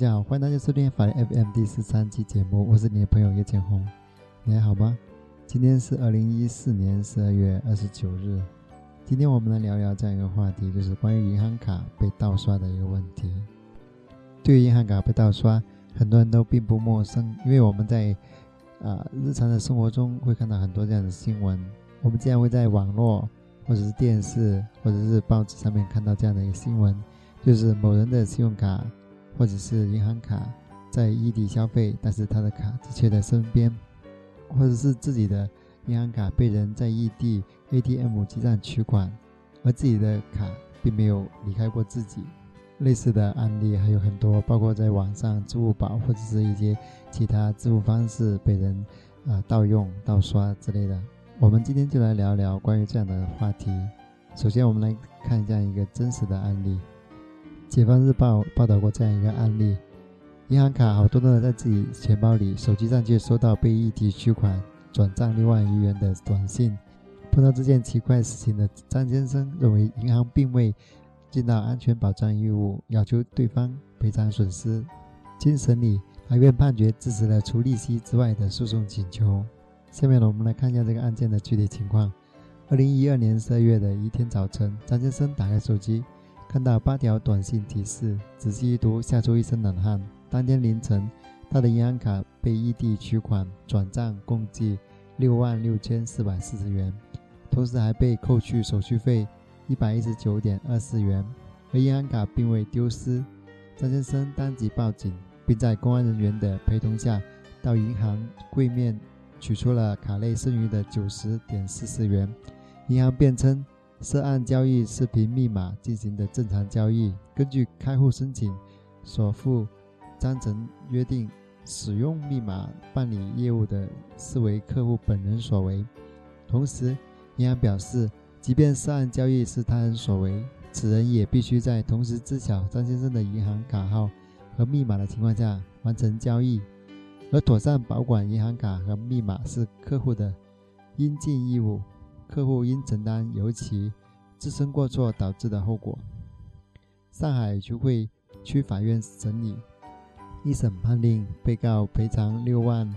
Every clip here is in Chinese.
大家好，欢迎大家收听法律 FM 第十三期节目，我是你的朋友叶建红，你还好吗？今天是二零一四年十二月二十九日，今天我们来聊聊这样一个话题，就是关于银行卡被盗刷的一个问题。对于银行卡被盗刷，很多人都并不陌生，因为我们在啊日常的生活中会看到很多这样的新闻，我们经常会在网络或者是电视或者是报纸上面看到这样的一个新闻，就是某人的信用卡。或者是银行卡在异地消费，但是他的卡只缺在身边，或者是自己的银行卡被人在异地 ATM 机站取款，而自己的卡并没有离开过自己。类似的案例还有很多，包括在网上支付宝或者是一些其他支付方式被人啊盗用、盗刷之类的。我们今天就来聊聊关于这样的话题。首先，我们来看这样一个真实的案例。解放日报报道过这样一个案例：银行卡好多都在自己钱包里，手机上却收到被异地取款、转账六万余元的短信。碰到这件奇怪事情的张先生认为，银行并未尽到安全保障义务，要求对方赔偿损失。经审理，法院判决支持了除利息之外的诉讼请求。下面呢，我们来看一下这个案件的具体情况。二零一二年十二月的一天早晨，张先生打开手机。看到八条短信提示，仔细一读，吓出一身冷汗。当天凌晨，他的银行卡被异地取款转账，共计六万六千四百四十元，同时还被扣去手续费一百一十九点二四元，而银行卡并未丢失。张先生当即报警，并在公安人员的陪同下，到银行柜面取出了卡内剩余的九十点四四元。银行辩称。涉案交易视频密码进行的正常交易，根据开户申请所附章程约定，使用密码办理业务的视为客户本人所为。同时，银行表示，即便涉案交易是他人所为，此人也必须在同时知晓张先生的银行卡号和密码的情况下完成交易，而妥善保管银行卡和密码是客户的应尽义务。客户应承担由其自身过错导致的后果。上海徐汇区法院审理，一审判令被告赔偿六万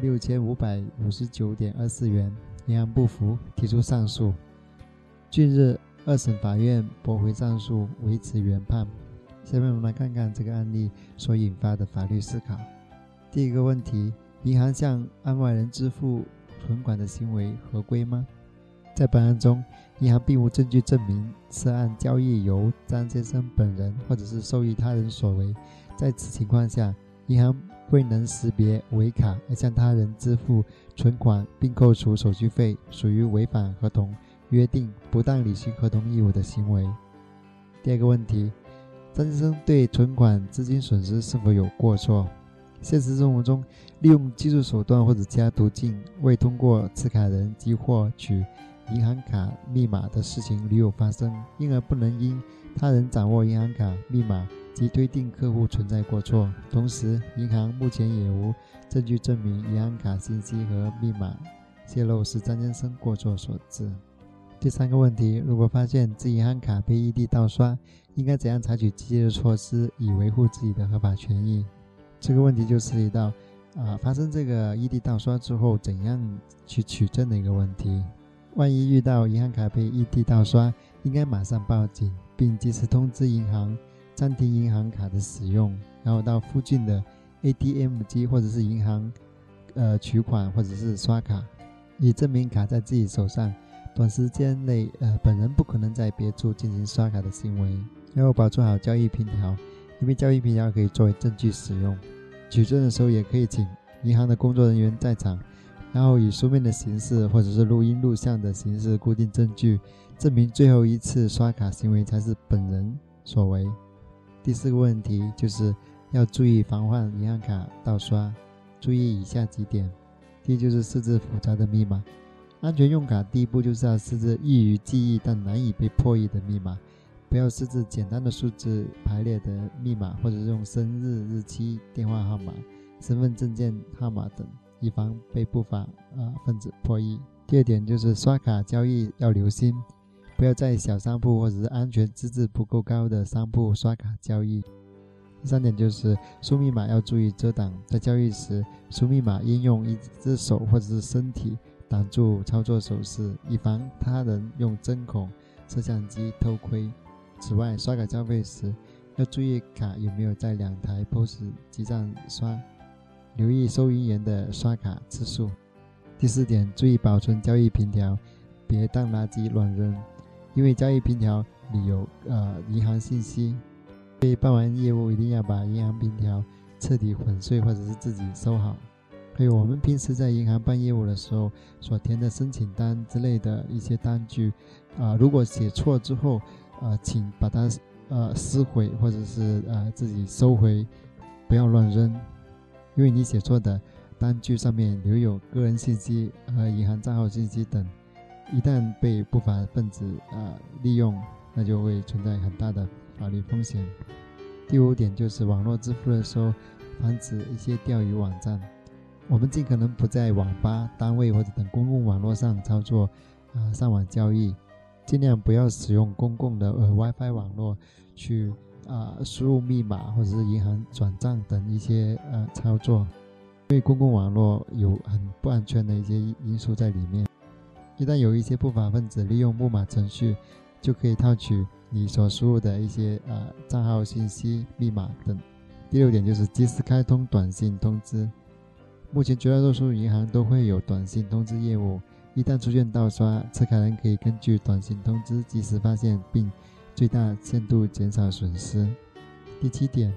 六千五百五十九点二四元，银行不服，提出上诉。近日，二审法院驳回上诉，维持原判。下面我们来看看这个案例所引发的法律思考。第一个问题：银行向案外人支付存款的行为合规吗？在本案中，银行并无证据证明涉案交易由张先生本人或者是受益他人所为。在此情况下，银行未能识别伪卡而向他人支付存款并扣除手续费，属于违反合同约定、不当履行合同义务的行为。第二个问题，张先生对存款资金损失是否有过错？现实生活中，利用技术手段或者其他途径未通过持卡人即获取。银行卡密码的事情屡有发生，因而不能因他人掌握银行卡密码即推定客户存在过错。同时，银行目前也无证据证明银行卡信息和密码泄露是张先生过错所致。第三个问题，如果发现自银行卡被异地盗刷，应该怎样采取积极的措施以维护自己的合法权益？这个问题就涉及到啊，发生这个异地盗刷之后，怎样去取证的一个问题。万一遇到银行卡被异地盗刷，应该马上报警，并及时通知银行暂停银行卡的使用，然后到附近的 ATM 机或者是银行，呃取款或者是刷卡，以证明卡在自己手上。短时间内，呃本人不可能在别处进行刷卡的行为，然后保存好交易凭条，因为交易凭条可以作为证据使用。取证的时候也可以请银行的工作人员在场，然后以书面的形式或者是录音录像的形式固定证据，证明最后一次刷卡行为才是本人所为。第四个问题就是要注意防范银行卡盗刷，注意以下几点：第一就是设置复杂的密码。安全用卡第一步就是要设置易于记忆但难以被破译的密码，不要设置简单的数字排列的密码，或者是用生日、日期、电话号码、身份证件号码等，以防被不法呃分子破译。第二点就是刷卡交易要留心，不要在小商铺或者是安全资质不够高的商铺刷卡交易。第三点就是输密码要注意遮挡，在交易时输密码应用一只手或者是身体。挡住操作手势，以防他人用针孔、摄像机偷窥。此外，刷卡交费时要注意卡有没有在两台 POS 机上刷，留意收银员的刷卡次数。第四点，注意保存交易凭条，别当垃圾乱扔，因为交易凭条里有呃银行信息。所以办完业务一定要把银行凭条彻底粉碎，或者是自己收好。还有我们平时在银行办业务的时候所填的申请单之类的一些单据，啊，如果写错之后，啊，请把它呃撕毁或者是呃自己收回，不要乱扔，因为你写错的单据上面留有个人信息和银行账号信息等，一旦被不法分子啊利用，那就会存在很大的法律风险。第五点就是网络支付的时候，防止一些钓鱼网站。我们尽可能不在网吧、单位或者等公共网络上操作，啊，上网交易，尽量不要使用公共的呃 WiFi 网络去啊输入密码或者是银行转账等一些呃操作，因为公共网络有很不安全的一些因素在里面。一旦有一些不法分子利用木马程序，就可以套取你所输入的一些呃账号信息、密码等。第六点就是及时开通短信通知。目前绝大多数银行都会有短信通知业务，一旦出现盗刷，持卡人可以根据短信通知及时发现，并最大限度减少损失。第七点，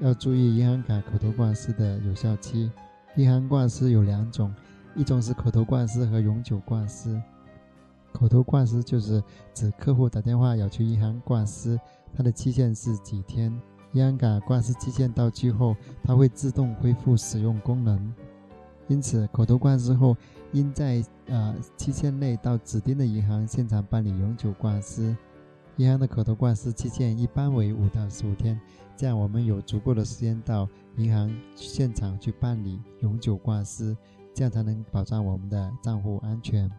要注意银行卡口头挂失的有效期。银行挂失有两种，一种是口头挂失和永久挂失。口头挂失就是指客户打电话要求银行挂失，它的期限是几天。银行卡挂失期限到期后，它会自动恢复使用功能。因此，口头挂失后，应在呃期限内到指定的银行现场办理永久挂失。银行的口头挂失期限一般为五到十五天，这样我们有足够的时间到银行现场去办理永久挂失，这样才能保障我们的账户安全。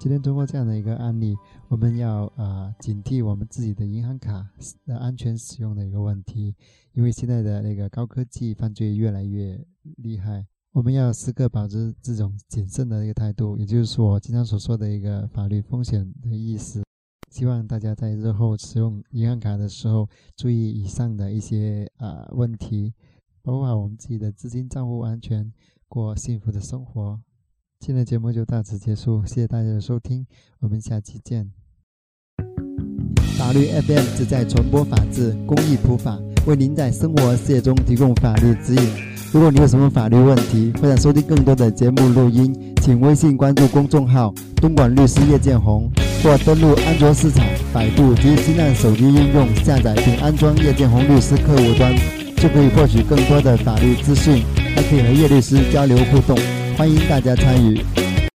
今天通过这样的一个案例，我们要呃警惕我们自己的银行卡的安全使用的一个问题，因为现在的那个高科技犯罪越来越厉害。我们要时刻保持这种谨慎的一个态度，也就是我经常所说的一个法律风险的意思。希望大家在日后使用银行卡的时候，注意以上的一些啊问题，保护好我们自己的资金账户安全，过幸福的生活。今天的节目就到此结束，谢谢大家的收听，我们下期见。法律 FM 旨在传播法治、公益普法，为您在生活事业中提供法律指引。如果你有什么法律问题，或者收听更多的节目录音，请微信关注公众号“东莞律师叶建红”，或登录安卓市场、百度及新浪手机应用下载并安装叶建红律师客户端，就可以获取更多的法律资讯，还可以和叶律师交流互动。欢迎大家参与。